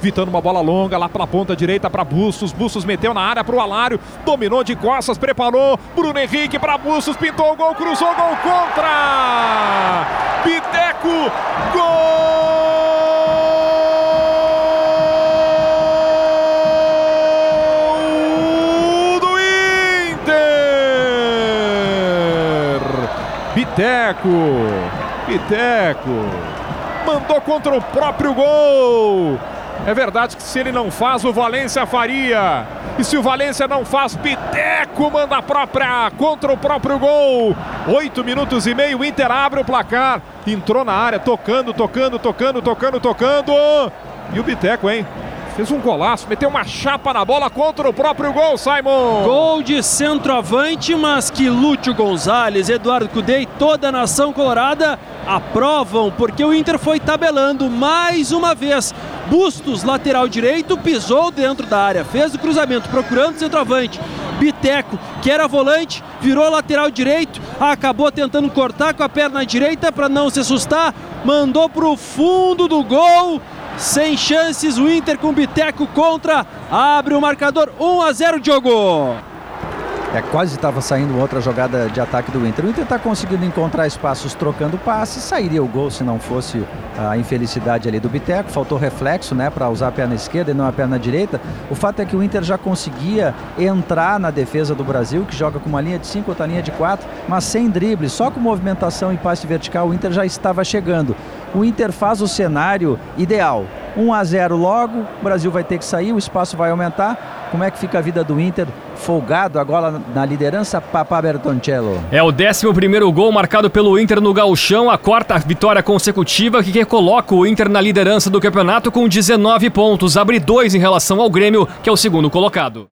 Vitando uma bola longa lá pela ponta direita para Bustos. Bustos meteu na área para o Alário. Dominou de costas, preparou. Bruno Henrique para Bustos. Pintou o gol, cruzou gol contra. Piteco, gol do Inter. Piteco, Piteco mandou contra o próprio gol. É verdade que se ele não faz, o Valência faria. E se o Valência não faz, Piteco manda a própria contra o próprio gol. Oito minutos e meio, o Inter abre o placar. Entrou na área, tocando, tocando, tocando, tocando, tocando. E o Biteco, hein? Fez um golaço, meteu uma chapa na bola contra o próprio gol, Simon. Gol de centroavante, mas que Lúcio Gonzalez, Eduardo Cudê e toda a nação colorada aprovam, porque o Inter foi tabelando mais uma vez. Bustos, lateral direito, pisou dentro da área, fez o cruzamento, procurando o centroavante. Biteco, que era volante, virou lateral direito, acabou tentando cortar com a perna direita para não se assustar, mandou para o fundo do gol sem chances, o Inter com Biteco contra, abre o marcador 1 a 0 Diogo. É, quase estava saindo outra jogada de ataque do Inter. O Inter está conseguindo encontrar espaços trocando passes. Sairia o gol se não fosse a infelicidade ali do Biteco. Faltou reflexo né, para usar a perna esquerda e não a perna direita. O fato é que o Inter já conseguia entrar na defesa do Brasil, que joga com uma linha de 5, outra linha de 4, mas sem drible, só com movimentação e passe vertical. O Inter já estava chegando. O Inter faz o cenário ideal. 1 a 0 logo, o Brasil vai ter que sair, o espaço vai aumentar. Como é que fica a vida do Inter? Folgado agora na liderança, Papá Bertoncello. É o 11 gol marcado pelo Inter no Gauchão, a quarta vitória consecutiva que coloca o Inter na liderança do campeonato com 19 pontos, abre dois em relação ao Grêmio, que é o segundo colocado.